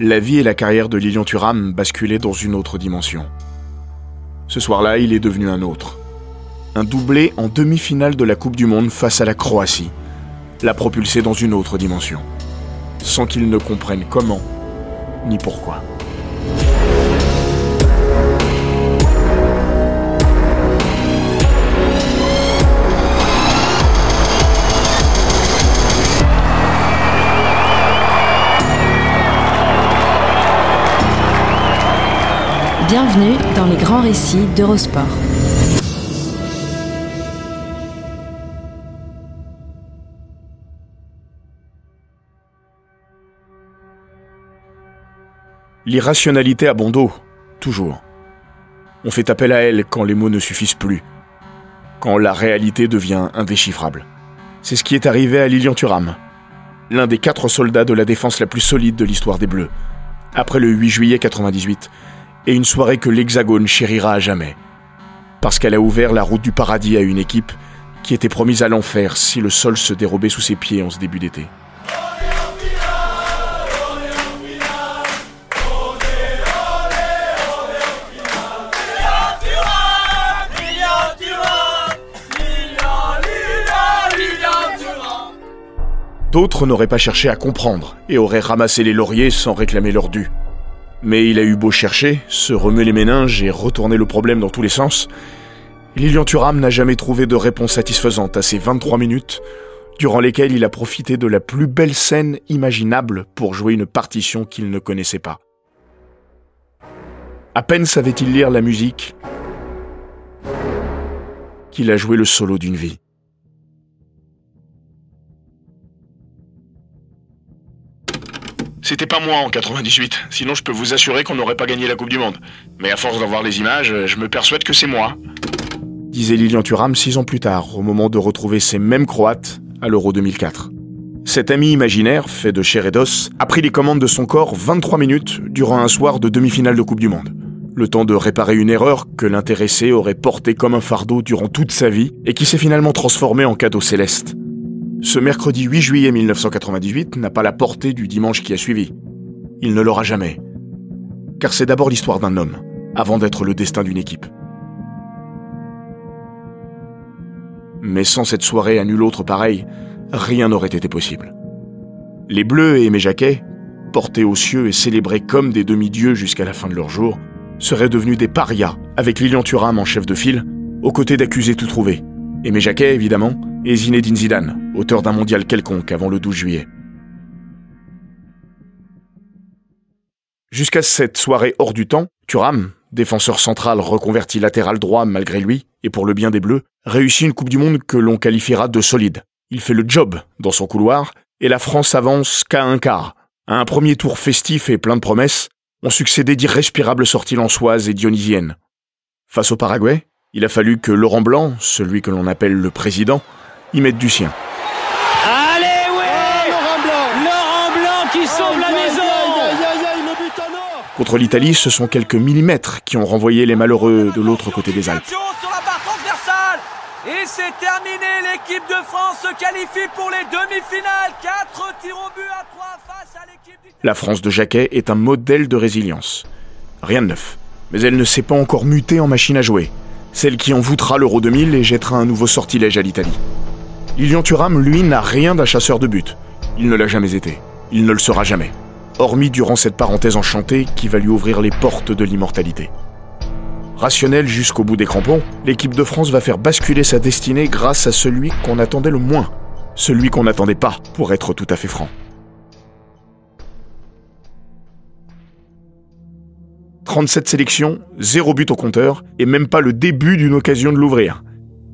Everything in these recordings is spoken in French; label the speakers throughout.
Speaker 1: la vie et la carrière de Lilian Thuram basculaient dans une autre dimension. Ce soir-là, il est devenu un autre. Un doublé en demi-finale de la Coupe du Monde face à la Croatie l'a propulsé dans une autre dimension, sans qu'il ne comprenne comment ni pourquoi.
Speaker 2: Bienvenue dans les grands récits d'Eurosport.
Speaker 1: L'irrationalité a bon toujours. On fait appel à elle quand les mots ne suffisent plus, quand la réalité devient indéchiffrable. C'est ce qui est arrivé à Lilian Thuram, l'un des quatre soldats de la défense la plus solide de l'histoire des Bleus. Après le 8 juillet 98, et une soirée que l'Hexagone chérira à jamais. Parce qu'elle a ouvert la route du paradis à une équipe qui était promise à l'enfer si le sol se dérobait sous ses pieds en ce début d'été. D'autres n'auraient pas cherché à comprendre et auraient ramassé les lauriers sans réclamer leur dû. Mais il a eu beau chercher, se remuer les méninges et retourner le problème dans tous les sens, Lilian Thuram n'a jamais trouvé de réponse satisfaisante à ces 23 minutes, durant lesquelles il a profité de la plus belle scène imaginable pour jouer une partition qu'il ne connaissait pas. À peine savait-il lire la musique qu'il a joué le solo d'une vie. C'était pas moi en 98, sinon je peux vous assurer qu'on n'aurait pas gagné la Coupe du Monde. Mais à force d'avoir les images, je me persuade que c'est moi. Disait Lilian Thuram six ans plus tard, au moment de retrouver ces mêmes Croates à l'Euro 2004. Cet ami imaginaire, fait de chair et d'os, a pris les commandes de son corps 23 minutes durant un soir de demi-finale de Coupe du Monde. Le temps de réparer une erreur que l'intéressé aurait portée comme un fardeau durant toute sa vie et qui s'est finalement transformée en cadeau céleste. Ce mercredi 8 juillet 1998 n'a pas la portée du dimanche qui a suivi. Il ne l'aura jamais. Car c'est d'abord l'histoire d'un homme, avant d'être le destin d'une équipe. Mais sans cette soirée à nul autre pareil, rien n'aurait été possible. Les Bleus et Aimé Jacquet, portés aux cieux et célébrés comme des demi-dieux jusqu'à la fin de leur jour, seraient devenus des parias, avec Lilian Thuram en chef de file, aux côtés d'accusés tout trouvés. Aimé Jacquet, évidemment, et Zinedine Zidane, auteur d'un mondial quelconque avant le 12 juillet. Jusqu'à cette soirée hors du temps, Thuram, défenseur central reconverti latéral droit malgré lui, et pour le bien des Bleus, réussit une Coupe du Monde que l'on qualifiera de solide. Il fait le job dans son couloir, et la France avance qu'à un quart. À un premier tour festif et plein de promesses, ont succédé d'irrespirables sorties lançoises et dionysiennes. Face au Paraguay, il a fallu que Laurent Blanc, celui que l'on appelle le président, y mettre du sien.
Speaker 3: Allez, ouais Laurent Blanc Laurent Blanc qui sauve la maison
Speaker 1: Contre l'Italie, ce sont quelques millimètres qui ont renvoyé les malheureux de l'autre côté des Alpes.
Speaker 3: Sur la barre transversale Et c'est terminé, l'équipe de France se qualifie pour les demi-finales. 4 tirs au but à 3 face à l'équipe du...
Speaker 1: La France de Jacquet est un modèle de résilience. Rien de neuf. Mais elle ne s'est pas encore mutée en machine à jouer. Celle qui envoûtera l'Euro 2000 et jettera un nouveau sortilège à l'Italie. Lilian Thuram, lui, n'a rien d'un chasseur de but. Il ne l'a jamais été. Il ne le sera jamais. Hormis durant cette parenthèse enchantée qui va lui ouvrir les portes de l'immortalité. Rationnel jusqu'au bout des crampons, l'équipe de France va faire basculer sa destinée grâce à celui qu'on attendait le moins. Celui qu'on n'attendait pas, pour être tout à fait franc. 37 sélections, zéro but au compteur, et même pas le début d'une occasion de l'ouvrir.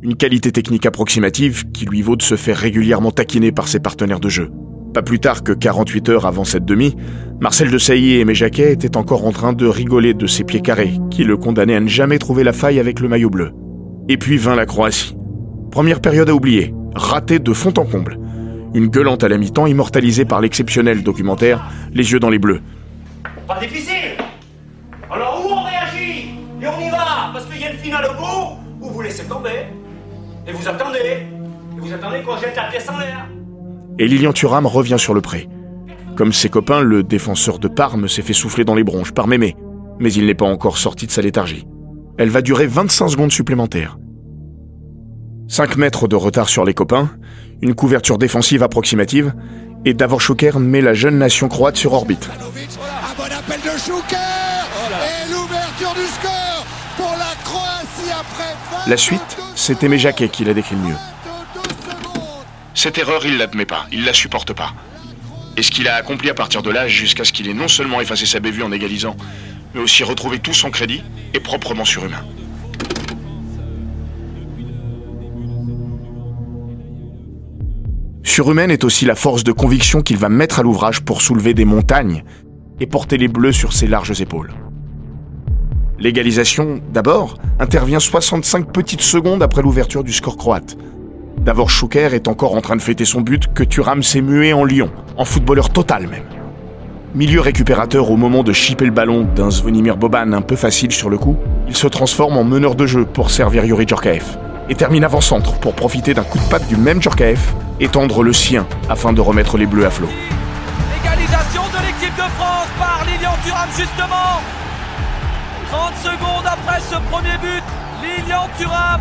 Speaker 1: Une qualité technique approximative qui lui vaut de se faire régulièrement taquiner par ses partenaires de jeu. Pas plus tard que 48 heures avant cette demi, Marcel de Sailly et Aimé étaient encore en train de rigoler de ses pieds carrés, qui le condamnaient à ne jamais trouver la faille avec le maillot bleu. Et puis vint la Croatie. Première période à oublier, ratée de fond en comble. Une gueulante à la mi-temps immortalisée par l'exceptionnel documentaire Les yeux dans les bleus.
Speaker 4: Pas difficile Alors où on réagit? Et on y va Parce qu'il y a une finale au bout, ou vous laissez tomber. Et vous attendez. Et vous attendez qu'on jette la pièce en l'air.
Speaker 1: Et Lilian Thuram revient sur le pré. Comme ses copains, le défenseur de Parme s'est fait souffler dans les bronches par Mémé. Mais il n'est pas encore sorti de sa léthargie. Elle va durer 25 secondes supplémentaires. 5 mètres de retard sur les copains, une couverture défensive approximative, et Davor Šuker met la jeune nation croate sur orbite.
Speaker 5: Un bon appel de Šuker Et l'ouverture du score La
Speaker 1: suite, c'est Aimé Jacquet qui l'a décrit le mieux.
Speaker 5: 22 secondes.
Speaker 1: Cette erreur, il l'admet pas, il la supporte pas. Et ce qu'il a accompli à partir de là, jusqu'à ce qu'il ait non seulement effacé sa bévue en égalisant, mais aussi retrouvé tout son crédit, est proprement surhumain. Surhumaine est aussi la force de conviction qu'il va mettre à l'ouvrage pour soulever des montagnes et porter les bleus sur ses larges épaules. L'égalisation, d'abord, intervient 65 petites secondes après l'ouverture du score croate. Davor Šuker est encore en train de fêter son but que Thuram s'est mué en lion, en footballeur total même. Milieu récupérateur au moment de chipper le ballon d'un Zvonimir Boban un peu facile sur le coup, il se transforme en meneur de jeu pour servir Yuri Djorkaeff et termine avant-centre pour profiter d'un coup de patte du même Djorkaeff et tendre le sien afin de remettre les bleus à flot.
Speaker 3: Égalisation de l'équipe de France par Lilian Thuram justement. 30 secondes après ce premier but, Lilian Thuram,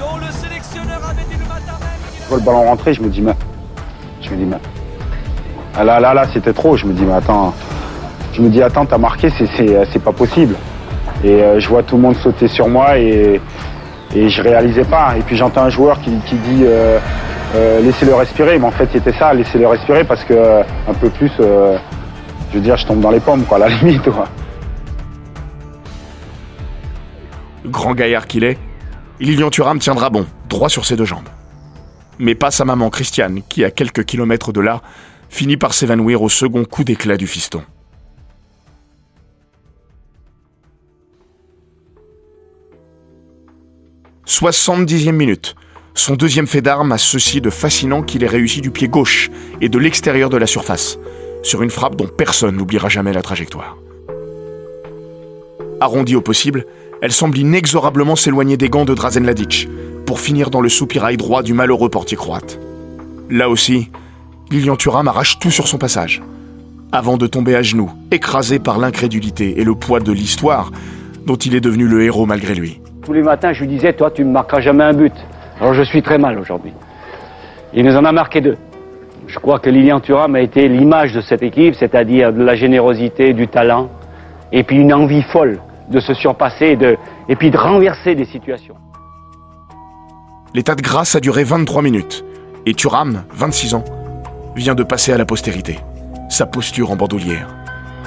Speaker 3: dont le sélectionneur avait dit le matin même
Speaker 6: Je vois le ballon rentrer, je me dis, mais. Je me dis, mais. Ah là, là, là, c'était trop. Je me dis, mais attends. Je me dis, attends, t'as marqué, c'est- pas possible. Et euh, je vois tout le monde sauter sur moi et, et je réalisais pas. Et puis j'entends un joueur qui, qui dit, euh, euh, laissez-le respirer. Mais en fait, c'était ça, laissez-le respirer parce que un peu plus, je veux dire, je tombe dans les pommes, quoi, à la limite, quoi.
Speaker 1: Grand gaillard qu'il est, Lilian Thuram tiendra bon, droit sur ses deux jambes. Mais pas sa maman Christiane, qui, à quelques kilomètres de là, finit par s'évanouir au second coup d'éclat du fiston. « 70e minute. Son deuxième fait d'arme a ceci de fascinant qu'il est réussi du pied gauche et de l'extérieur de la surface, sur une frappe dont personne n'oubliera jamais la trajectoire. Arrondie au possible, elle semble inexorablement s'éloigner des gants de Drazen Ladic, pour finir dans le soupirail droit du malheureux portier croate. Là aussi, Lilian Thuram arrache tout sur son passage, avant de tomber à genoux, écrasé par l'incrédulité et le poids de l'histoire dont il est devenu le héros malgré lui.
Speaker 6: Tous les matins, je lui disais, toi, tu ne marqueras jamais un but. Alors je suis très mal aujourd'hui. Il nous en a marqué deux. Je crois que Lilian Thuram a été l'image de cette équipe, c'est-à-dire de la générosité, du talent, et puis une envie folle de se surpasser et, de, et puis de renverser des situations.
Speaker 1: L'état de grâce a duré 23 minutes, et Thuram, 26 ans, vient de passer à la postérité. Sa posture en bandoulière.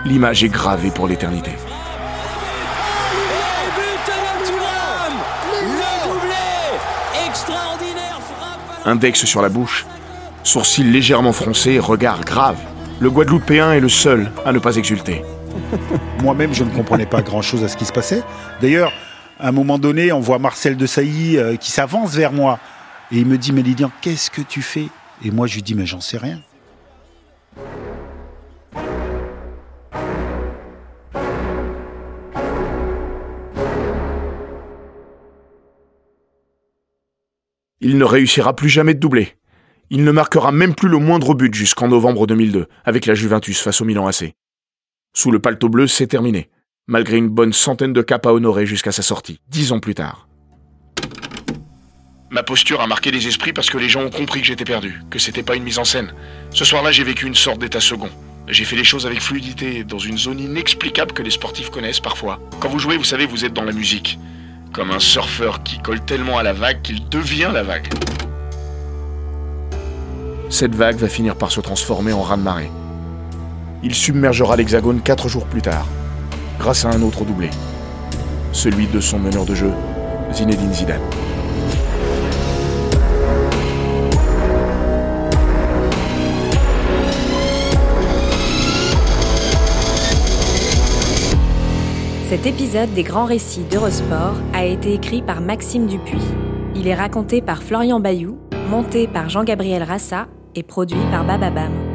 Speaker 1: L'image est gravée pour l'éternité. Index sur la bouche, sourcils légèrement froncés, regard grave. Le Guadeloupéen est le seul à ne pas exulter.
Speaker 7: Moi-même, je ne comprenais pas grand-chose à ce qui se passait. D'ailleurs, à un moment donné, on voit Marcel de Sailly euh, qui s'avance vers moi. Et il me dit, mais Lilian, qu'est-ce que tu fais? Et moi, je lui dis, mais j'en sais rien.
Speaker 1: Il ne réussira plus jamais de doubler. Il ne marquera même plus le moindre but jusqu'en novembre 2002, avec la Juventus face au Milan AC. Sous le paletot bleu, c'est terminé, malgré une bonne centaine de caps à honorer jusqu'à sa sortie, dix ans plus tard. Ma posture a marqué les esprits parce que les gens ont compris que j'étais perdu, que c'était pas une mise en scène. Ce soir-là, j'ai vécu une sorte d'état second. J'ai fait les choses avec fluidité, dans une zone inexplicable que les sportifs connaissent parfois. Quand vous jouez, vous savez, vous êtes dans la musique. Comme un surfeur qui colle tellement à la vague qu'il devient la vague. Cette vague va finir par se transformer en raz-de-marée il submergera l'Hexagone quatre jours plus tard, grâce à un autre doublé, celui de son meneur de jeu, Zinedine Zidane.
Speaker 2: Cet épisode des grands récits d'Eurosport a été écrit par Maxime Dupuis. Il est raconté par Florian Bayou, monté par Jean-Gabriel Rassa et produit par Bababam.